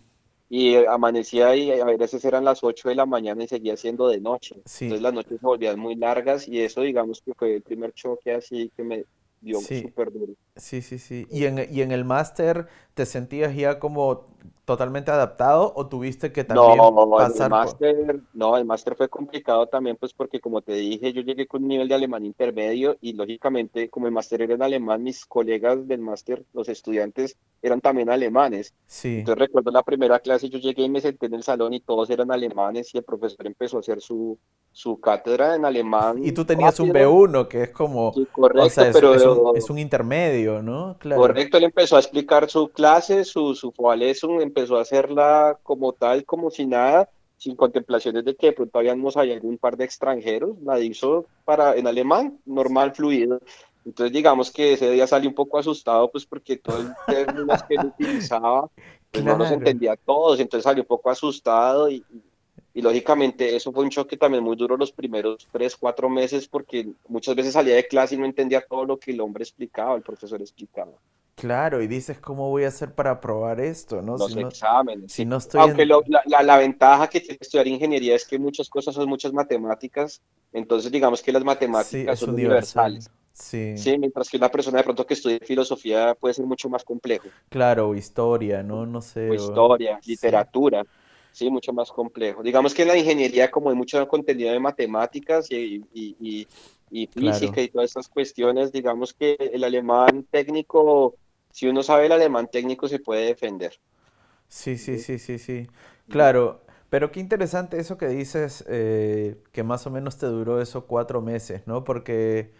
y amanecía y a veces eran las 8 de la mañana y seguía siendo de noche. Entonces las noches se volvían muy largas y eso digamos que fue el primer choque así que me dio súper duro. Sí, sí, sí. ¿Y en, y en el máster te sentías ya como totalmente adaptado o tuviste que también no, pasar el máster, no, el máster fue complicado también pues porque como te dije, yo llegué con un nivel de alemán intermedio y lógicamente como el máster era en alemán, mis colegas del máster, los estudiantes eran también alemanes. Sí. Entonces recuerdo la primera clase, yo llegué y me senté en el salón y todos eran alemanes y el profesor empezó a hacer su, su cátedra en alemán. Y tú tenías un B1 que es como, sí, correcto, pero es, un, intermedio, ¿no? Claro. Correcto, él empezó a explicar su clase, su, su empezó a hacerla como tal, como si nada, sin contemplaciones de que de pronto habíamos ahí algún par de extranjeros, la hizo para, en alemán, normal, fluido. Entonces digamos que ese día salí un poco asustado, pues porque todo el término que él utilizaba, pues no nos entendía todos, entonces salí un poco asustado y, y lógicamente eso fue un choque también muy duro los primeros tres, cuatro meses porque muchas veces salía de clase y no entendía todo lo que el hombre explicaba, el profesor explicaba. Claro, y dices, ¿cómo voy a hacer para probar esto? ¿no? Los exámenes. Si no estoy Aunque la, la, ventaja que tiene estudiar ingeniería es que muchas cosas son muchas matemáticas, entonces digamos que las matemáticas son universales. Sí. sí, mientras que una persona de pronto que estudie filosofía puede ser mucho más complejo. Claro, historia, ¿no? No sé. O historia, literatura, sí. Mucho más complejo. Digamos que en la ingeniería como hay mucho contenido de matemáticas y, y, y, física y todas estas cuestiones, digamos que el alemán técnico si uno sabe el alemán técnico se puede defender. Sí, sí, sí, sí, sí. Claro, pero qué interesante eso que dices, eh, que más o menos te duró eso cuatro meses, ¿no? Porque,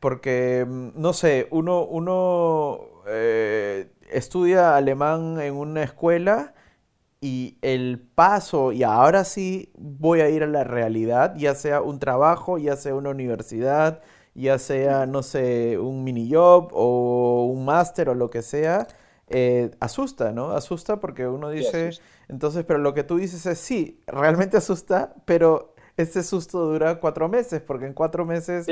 porque no sé, uno, uno eh, estudia alemán en una escuela y el paso, y ahora sí voy a ir a la realidad, ya sea un trabajo, ya sea una universidad, ya sea, no sé, un mini job o un máster o lo que sea, eh, asusta, ¿no? Asusta porque uno dice, entonces, pero lo que tú dices es, sí, realmente asusta, pero este susto dura cuatro meses, porque en cuatro meses...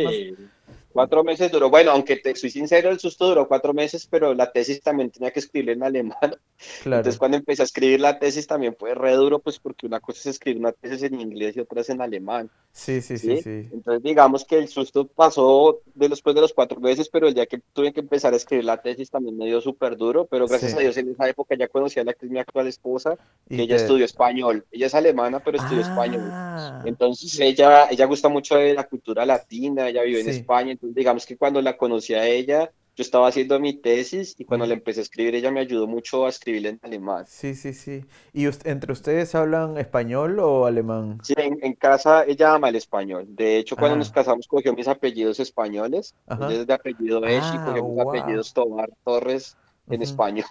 Cuatro meses duró, bueno, aunque te soy sincero, el susto duró cuatro meses, pero la tesis también tenía que escribir en alemán. Entonces cuando empecé a escribir la tesis también fue re duro, pues porque una cosa es escribir una tesis en inglés y otra es en alemán. Sí, sí, sí, sí. Entonces digamos que el susto pasó después de los cuatro meses, pero el día que tuve que empezar a escribir la tesis también me dio súper duro, pero gracias a Dios en esa época ya conocía a la que es mi actual esposa, que ella estudió español. Ella es alemana, pero estudió español. Ah. Entonces ella, ella gusta mucho de la cultura latina, ella vive en España, digamos que cuando la conocí a ella, yo estaba haciendo mi tesis y cuando le empecé a escribir ella me ayudó mucho a escribir en alemán. Sí, sí, sí. ¿Y entre ustedes hablan español o alemán? Sí, en, casa ella ama el español. De hecho, cuando nos ah. casamos cogió mis apellidos españoles. Entonces de apellido Esch y ah, cogió mis apellidos Tobar Torres en español.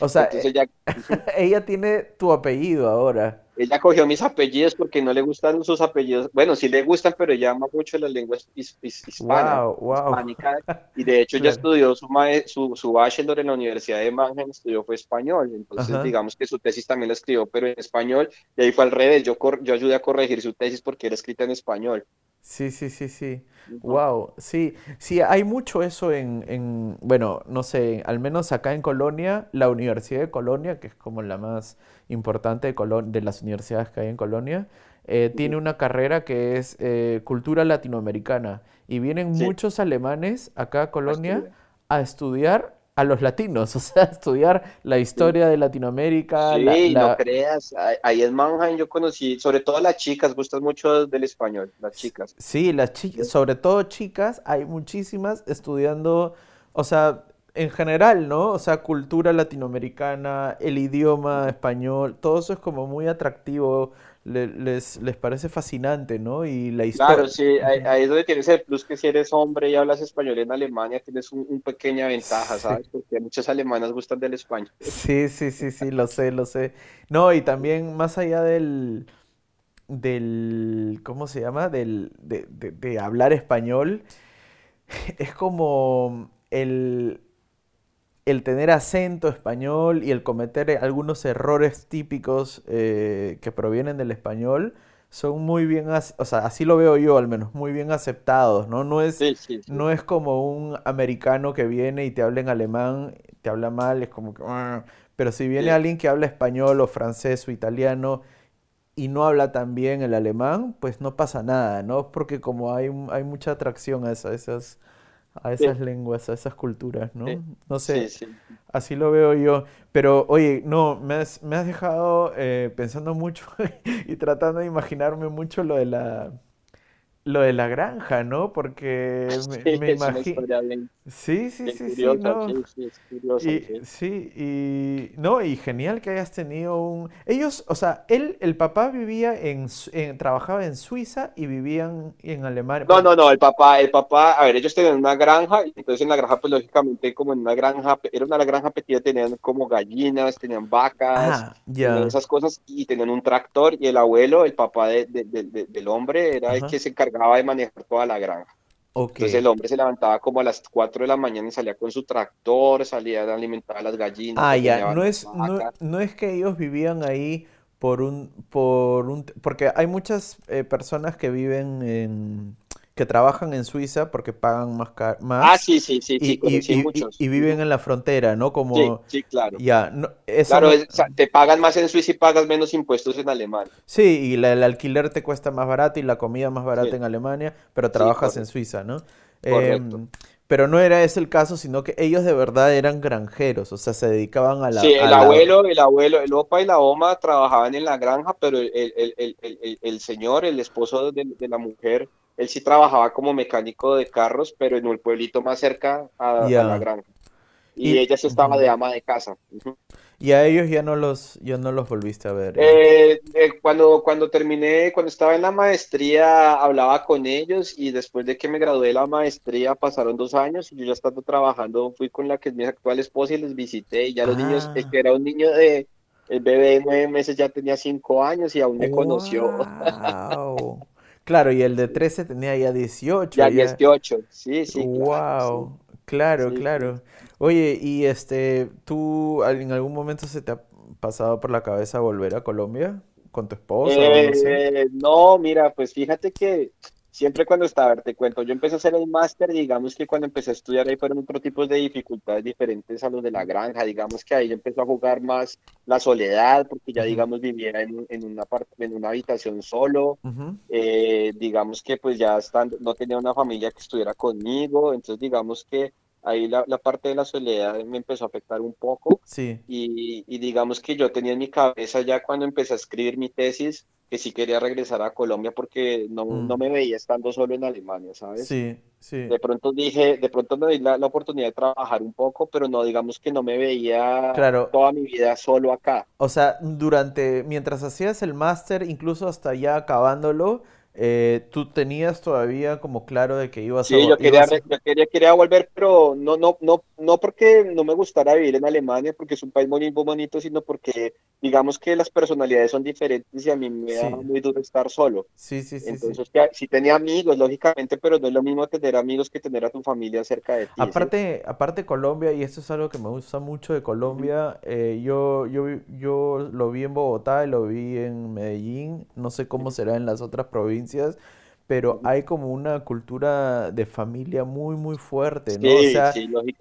O sea, ella tiene tu apellido ahora. Ella cogió mis apellidos porque no le gustan sus apellidos. Bueno, sí le gustan, pero ella ama mucho las lenguas hispanas. Y de hecho, ella estudió su, su, su, bachelor en la Universidad de Mannheim, estudió fue español. Entonces, digamos que su tesis también la escribió, pero en español. Y ahí fue al revés. Yo, yo ayudé a corregir su tesis porque era escrita en español. Sí, sí, sí, sí. Wow, sí, sí, hay mucho eso en, en, bueno, no sé, al menos acá en Colonia, la Universidad de Colonia, que es como la más importante de, de las universidades que hay en Colonia, eh, tiene una carrera que es eh, cultura latinoamericana. Y vienen muchos alemanes acá a Colonia a estudiar a los latinos, o sea, estudiar la historia de Latinoamérica. Sí, no creas, ahí en Mannheim yo conocí, sobre todo las chicas, gustan mucho del español, las chicas. Sí, las chicas, sobre todo chicas, hay muchísimas estudiando, o sea, en general, ¿no? O sea, cultura latinoamericana, el idioma español, todo eso es como muy atractivo les, les parece fascinante, ¿no? Y la historia... Claro, sí, ahí, es donde tienes el plus que si eres hombre y hablas español en Alemania, tienes un, pequeña ventaja, ¿sabes? Porque muchas alemanas gustan del español. Sí, sí, sí, sí, lo sé, lo sé. No, y también más allá del, del, ¿cómo se llama? Del, de, de hablar español, es como el, el tener acento español y el cometer algunos errores típicos eh, que provienen del español son muy bien, o sea, así lo veo yo al menos, muy bien aceptados, ¿no? No es, No es como un americano que viene y te habla en alemán, te habla mal, es como que... Ah", pero si viene alguien que habla español o francés o italiano y no habla tan bien el alemán, pues no pasa nada, ¿no? Porque como hay, hay mucha atracción a, esas a esas lenguas, a esas culturas, ¿no? No sé, así lo veo yo. Pero oye, no, me has, me has dejado eh, pensando mucho y tratando de imaginarme mucho lo de la lo de la granja, ¿no? Porque me, imagino. Sí, sí, sí, sí, no. y, sí. y no, y genial que hayas tenido un. Ellos, o sea, él, el papá vivía en, trabajaba en Suiza y vivían en Alemania. No, no, no, el papá, el papá, a ver, ellos tenían una granja, y entonces en la granja, pues lógicamente, como en una granja, era una granja pequeña, tenían como gallinas, tenían vacas, ah, esas cosas, y tenían un tractor, y el abuelo, el papá de, del hombre, era el que se encargaba de manejar toda la granja. Entonces el hombre se levantaba como a las 4 de la mañana y salía con su tractor, salía a alimentar a las gallinas. Ah, ya, no es, no, es que ellos vivían ahí por un, por un, porque hay muchas eh, personas que viven en, que trabajan en Suiza porque pagan más. más ah, sí, sí, sí, y, y, viven en la frontera, ¿no? Como, sí, claro. Ya, claro, te pagan más en Suiza y pagas menos impuestos en Alemania. Sí, y el alquiler te cuesta más barato y la comida más barata en Alemania, pero trabajas en Suiza, ¿no? Correcto. Em, pero no era ese el caso, sino que ellos de verdad eran granjeros, o sea, se dedicaban a la... Sí, el abuelo, el abuelo, el opa y la oma trabajaban en la granja, pero el, el, el, el señor, el esposo de, de la mujer, él sí trabajaba como mecánico de carros, pero en un pueblito más cerca a, la granja. Y, ella sí estaba de ama de casa. Y a ellos ya no los, ya no los volviste a ver. ¿eh? Eh, eh, cuando, cuando terminé, cuando estaba en la maestría, hablaba con ellos y después de que me gradué de la maestría pasaron dos años y yo ya estando trabajando fui con la que es mi actual esposa y les visité y ya los niños, el que era un niño de, el bebé de nueve meses ya tenía cinco años y aún me conoció. Claro, y el de 13 tenía ya 18. Ya, 18, sí, sí. Wow, claro, claro. Oye, y este, ¿tú en algún momento se te ha pasado por la cabeza volver a Colombia con tu esposa? Eh, no, mira, pues fíjate que siempre cuando estaba, a ver, te cuento, yo empecé a hacer el máster, digamos que cuando empecé a estudiar ahí fueron otro tipo de dificultades diferentes a los de la granja, digamos que ahí yo empezó a jugar más la soledad, porque ya digamos vivía en, en, una, en una habitación solo, eh, digamos que pues ya estando, no tenía una familia que estuviera conmigo, entonces digamos que ahí la, la, parte de la soledad me empezó a afectar un poco. Sí. Y, y, digamos que yo tenía en mi cabeza ya cuando empecé a escribir mi tesis, que sí quería regresar a Colombia porque no, mm. no me veía estando solo en Alemania, ¿sabes? Sí, sí. De pronto dije, de pronto me di la, oportunidad de trabajar un poco, pero no, digamos que no me veía toda mi vida solo acá. O sea, durante, mientras hacías el máster, incluso hasta ya acabándolo, eh, tú tenías todavía como claro de que ibas a... Sí, yo quería, yo quería, quería volver, pero no, no, no, no porque no me gustara vivir en Alemania, porque es un país muy bonito, sino porque digamos que las personalidades son diferentes y a mí me da muy duro estar solo. Sí, sí, sí. Entonces, sí. tenía amigos, lógicamente, pero no es lo mismo tener amigos que tener a tu familia cerca de ti. Aparte, aparte Colombia, y esto es algo que me gusta mucho de Colombia, eh, yo, yo, yo lo vi en Bogotá y lo vi en Medellín, no sé cómo será en las otras provincias pero hay como una cultura de familia muy, muy fuerte, ¿no? o sea,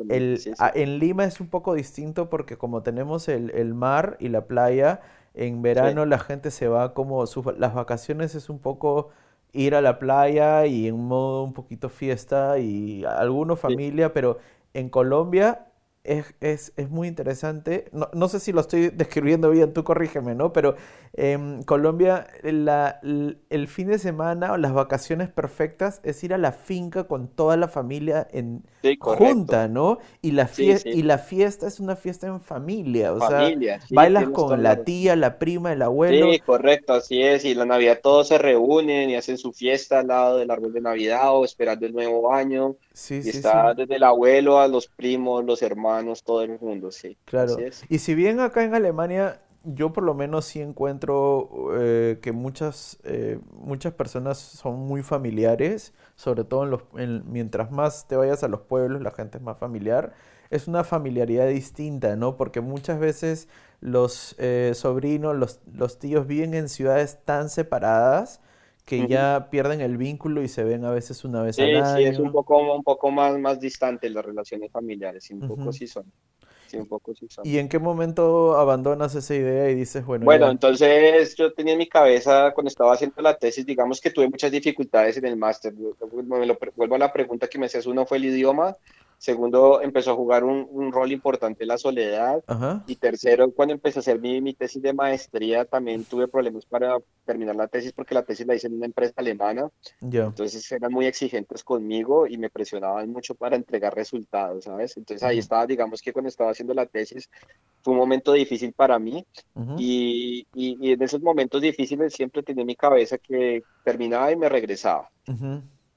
el, en Lima es un poco distinto porque como tenemos el, el mar y la playa, en verano la gente se va como, las vacaciones es un poco ir a la playa y en modo un poquito fiesta y algunos familia, pero en Colombia es, es, es, muy interesante. No, no, sé si lo estoy describiendo bien, tú corrígeme, ¿no? Pero en Colombia la, el fin de semana o las vacaciones perfectas es ir a la finca con toda la familia en junta, ¿no? Y la, fiesta, y la fiesta es una fiesta en familia, o sea, bailas con la tía, la prima, el abuelo. Sí, correcto, así es. Y la Navidad todos se reúnen y hacen su fiesta al lado del árbol de Navidad o esperando el nuevo año. Sí, y está desde el abuelo a los primos, los hermanos, todo el mundo, sí. Claro. Y si bien acá en Alemania yo por lo menos sí encuentro eh, que muchas, eh, muchas personas son muy familiares, sobre todo en los, mientras más te vayas a los pueblos, la gente es más familiar. Es una familiaridad distinta, ¿no? Porque muchas veces los eh, sobrinos, los, los, tíos viven en ciudades tan separadas que ya pierden el vínculo y se ven a veces una vez al año. Sí, es un poco, un poco más, más distante las relaciones familiares, y un poco sí son un poco ¿Y en qué momento abandonas esa idea y dices, bueno... Bueno, entonces yo tenía en mi cabeza, cuando estaba haciendo la tesis, digamos que tuve muchas dificultades en el máster. vuelvo a la pregunta que me hacías, uno fue el idioma, Segundo, empezó a jugar un, rol importante la soledad. Y tercero, cuando empecé a hacer mi, mi, tesis de maestría, también tuve problemas para terminar la tesis porque la tesis la hice en una empresa alemana. Entonces eran muy exigentes conmigo y me presionaban mucho para entregar resultados, ¿sabes? Entonces ahí estaba, digamos que cuando estaba haciendo la tesis, fue un momento difícil para mí. y, y, en esos momentos difíciles siempre tenía en mi cabeza que terminaba y me regresaba.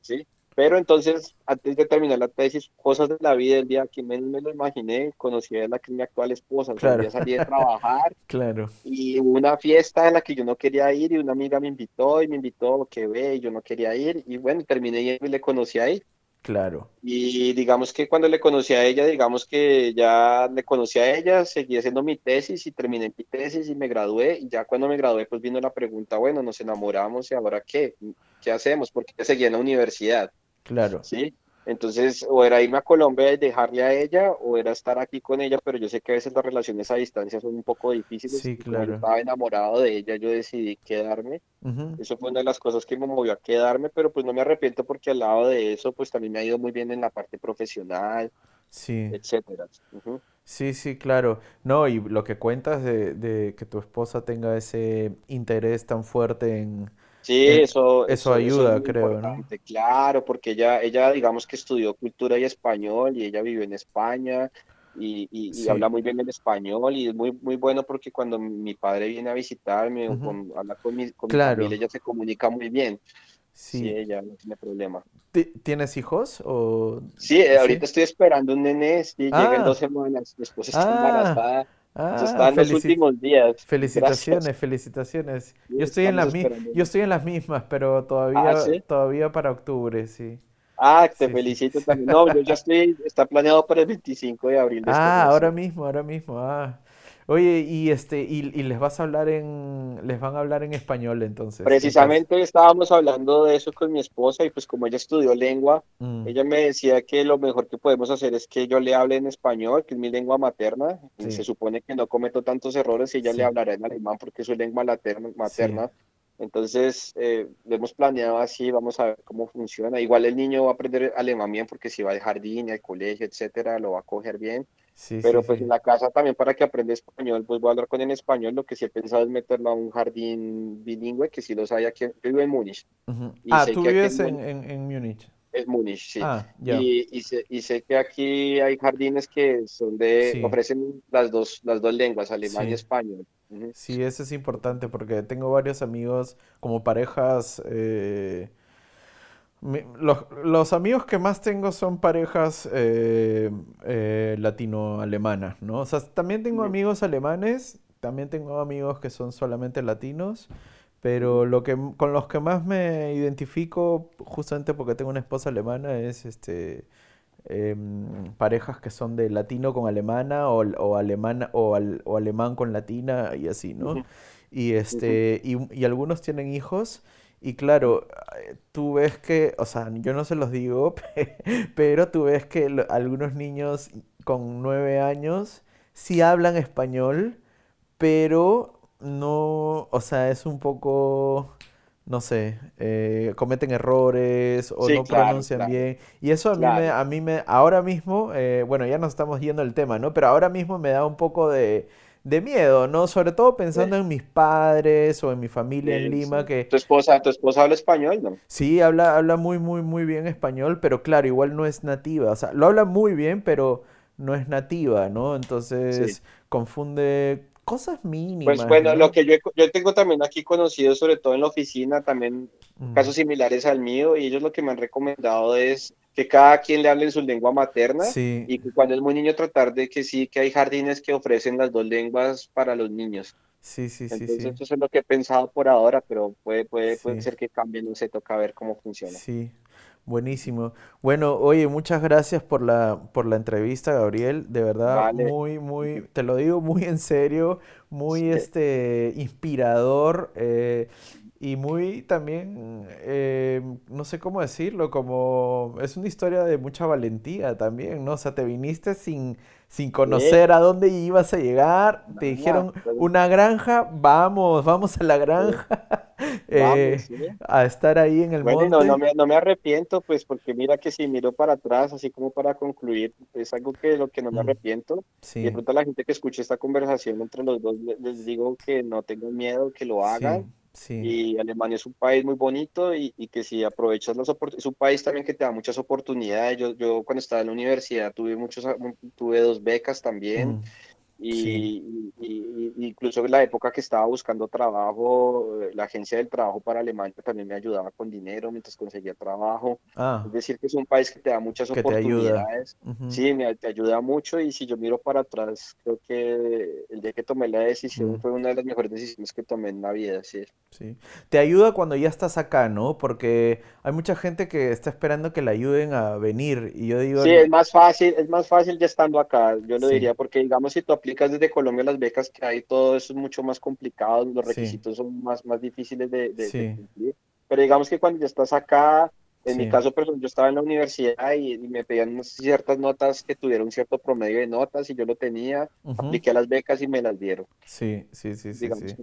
¿Sí? Pero entonces, antes de terminar la tesis, cosas de la vida, el día que menos me lo imaginé, conocí a la que es mi actual esposa. O sea, salí a trabajar. claro. Y hubo una fiesta en la que yo no quería ir y una amiga me invitó y me invitó, que ve, y yo no quería ir. Y bueno, terminé y le conocí ahí. Claro. Y digamos que cuando le conocí a ella, digamos que ya le conocí a ella, seguí haciendo mi tesis y terminé mi tesis y me gradué. Y ya cuando me gradué, pues vino la pregunta, bueno, nos enamoramos y ahora qué, qué hacemos, porque seguía en la universidad. Claro. Sí. Entonces, o era irme a Colombia y dejarle a ella, o era estar aquí con ella, pero yo sé que a veces las relaciones a distancia son un poco difíciles. Sí, claro. yo estaba enamorado de ella, yo decidí quedarme. Eso fue una de las cosas que me movió a quedarme, pero pues no me arrepiento porque al lado de eso, pues también me ha ido muy bien en la parte profesional, sí. etcétera. Sí, sí, claro. No, y lo que cuentas de, de que tu esposa tenga ese interés tan fuerte en Sí, eso, eso, ayuda, creo, ¿no? Claro, porque ella, ella, digamos que estudió cultura y español y ella vive en España y, y, habla muy bien el español y es muy, muy bueno porque cuando mi padre viene a visitarme o con, habla con, mi, con familia, ella se comunica muy bien. Sí. ella no tiene problema. ¿Tienes hijos? O... Sí, ahorita estoy esperando un nene, y llega en ah. dos semanas, después está ah. embarazada. Ah, está en los últimos días. Felicitaciones, felicitaciones. Yo estoy en las yo estoy en las mismas, pero todavía ah, todavía para octubre, sí. Ah, te felicito también. No, yo ya estoy, está planeado para el 25 de abril. ah, ahora mismo, ahora mismo. Ah. Oye, y este, y, les vas a hablar en, les van a hablar en español entonces. Precisamente estábamos hablando de eso con mi esposa y pues como ella estudió lengua, mm. ella me decía que lo mejor que podemos hacer es que yo le hable en español, que es mi lengua materna, y se supone que no cometo tantos errores y ella le hablará en alemán porque es su lengua materna. materna. Entonces, eh, lo hemos planeado así, vamos a ver cómo funciona. Igual el niño va a aprender alemán bien porque si va al jardín, al colegio, etcétera, lo va a coger bien pero pues en la casa también para que aprenda español, pues voy a hablar con él en español. Lo que sí he pensado es meterlo a un jardín bilingüe, que sí los hay aquí. Yo vivo en Múnich. Ah, tú vives en, en, Múnich. Es Múnich, sí. Ah, y, y, sé, y, sé, que aquí hay jardines que son de, ofrecen las dos, las dos lenguas, alemán y español. Sí, eso es importante porque tengo varios amigos como parejas eh, los, amigos que más tengo son parejas eh, eh, latino-alemanas, ¿no? O sea, también tengo amigos alemanes, también tengo amigos que son solamente latinos, pero lo que con los que más me identifico, justamente porque tengo una esposa alemana, es este em, parejas que son de latino con alemana o, o alemana o, alemán con latina y así, ¿no? Y este y algunos tienen hijos. Y claro, eh, tú ves que, o sea, yo no se los digo, pero tú ves que algunos niños con nueve años sí hablan español, pero no, o sea, es un poco, no sé, eh, cometen errores o no pronuncian bien. Y eso a mí, me, a mí me, ahora mismo, eh, bueno, ya nos estamos yendo el tema, ¿no? Pero ahora mismo me da un poco de de miedo, ¿no? Sobre todo pensando en mis padres o en mi familia en Lima que... ¿Tu esposa, tu esposa habla español, no? Sí, habla, habla muy, muy, muy bien español, pero claro, igual no es nativa. O sea, lo habla muy bien, pero no es nativa, ¿no? Entonces confunde cosas mínimas. Pues bueno, lo que yo, yo tengo también aquí conocido, sobre todo en la oficina, también mm. casos similares al mío, y ellos lo que me han recomendado es que cada quien le hable en su lengua materna y que cuando es muy niño tratar de que sí, que hay jardines que ofrecen las dos lenguas para los niños. Sí, sí, sí. Entonces, eso es lo que he pensado por ahora, pero puede, puede, puede ser que cambie, no sé, toca ver cómo funciona. Sí, buenísimo. Bueno, oye, muchas gracias por la, por la entrevista, Gabriel. De verdad, muy, muy, te lo digo muy en serio, muy este, inspirador. Eh, y muy también, eh, no sé cómo decirlo, como es una historia de mucha valentía también, ¿no? O sea, te viniste sin, sin conocer a dónde ibas a llegar, te dijeron una granja, vamos, vamos a la granja, eh, a estar ahí en el monte. no, me, no me arrepiento, pues, porque mira que si miro para atrás, así como para concluir, es algo que lo que no me mm. arrepiento. Y de pronto a la gente que escuche esta conversación entre los dos, les digo que no tengan miedo, que lo hagan. Y Alemania es un país muy bonito y, que si aprovechas las oportunidades, es un país también que te da muchas oportunidades. Yo, yo cuando estaba en la universidad tuve, muchos, tuve dos becas también. Mm. Y, incluso en la época que estaba buscando trabajo, la agencia del trabajo para Alemania también me ayudaba con dinero mientras conseguía trabajo. Ah. es decir, que es un país que te da muchas oportunidades. Sí, me, te ayuda mucho y si yo miro para atrás, creo que el día que tomé la decisión fue una de las mejores decisiones que tomé en la vida. Sí. sí. Te ayuda cuando ya estás acá, ¿no? Porque hay mucha gente que está esperando que le ayuden a venir y yo digo... Sí, es más fácil, es más fácil ya estando acá, yo lo diría, porque digamos si tú aplicas desde Colombia las becas que hay, todo eso es mucho más complicado, los requisitos son más, más difíciles de, cumplir. Pero digamos que cuando ya estás acá, en mi caso, pero yo estaba en la universidad y, me pedían ciertas notas que tuvieran un cierto promedio de notas y yo lo tenía, apliqué a las becas y me las dieron. Sí, sí, sí, sí. Sí.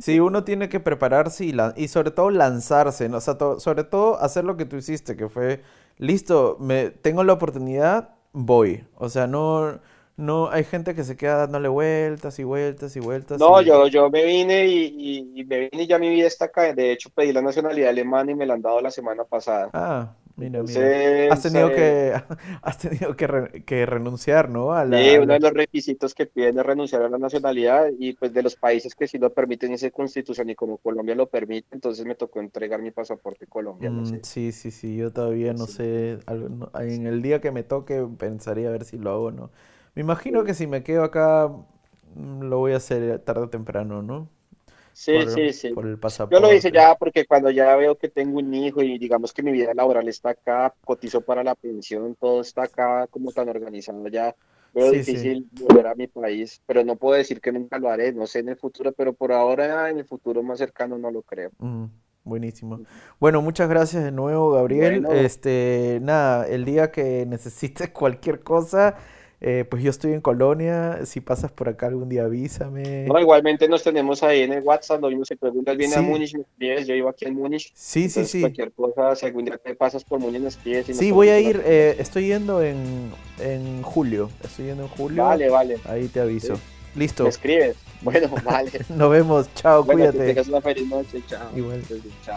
sí, uno tiene que prepararse y, y sobre todo lanzarse, ¿no? o sea, sobre todo hacer lo que tú hiciste, que fue, listo, me tengo la oportunidad, voy. O sea, no no, hay gente que se queda dándole vueltas y vueltas y vueltas. No, yo, yo me vine y, y, me vine y ya mi vida está acá. De hecho, pedí la nacionalidad alemana y me la han dado la semana pasada. Ah, mira, mira. Has tenido, que, has tenido que, que renunciar, ¿no? A la, sí, uno de los requisitos que piden es renunciar a la nacionalidad y pues de los países que sí lo permiten esa constitución y como Colombia lo permite, entonces me tocó entregar mi pasaporte colombiano. Mm, sí, sí, sí, yo todavía no sé. En el día que me toque pensaría a ver si lo hago o no. Me imagino que si me quedo acá mm, lo voy a hacer tarde o temprano, ¿no? Sí, sí, sí. Por el pasaporte. Yo lo hice ya porque cuando ya veo que tengo un hijo y digamos que mi vida laboral está acá, cotizo para la pensión, todo está acá como tan organizado ya. Veo difícil volver a mi país, pero no puedo decir que nunca lo haré, no sé en el futuro, pero por ahora en el futuro más cercano no lo creo. Mm, buenísimo. Bueno, muchas gracias de nuevo, Gabriel. Este, nada, el día que necesites cualquier cosa, Eh, pues yo estoy en Colonia, si pasas por acá algún día avísame. No, igualmente nos tenemos ahí en el WhatsApp, lo mismo si preguntas viene a Múnich, me escribes, yo vivo aquí en Múnich. Sí, sí, sí. Cualquier cosa, si algún día te pasas por Múnich, me escribes. sí, voy a ir, eh, estoy yendo en, en julio, estoy yendo en julio. Vale, vale. Ahí te aviso. Listo. Me escribes. Bueno, vale. Nos vemos. Chao, bueno, cuídate. Que tengas una feliz noche. Chao. Igual. Chao.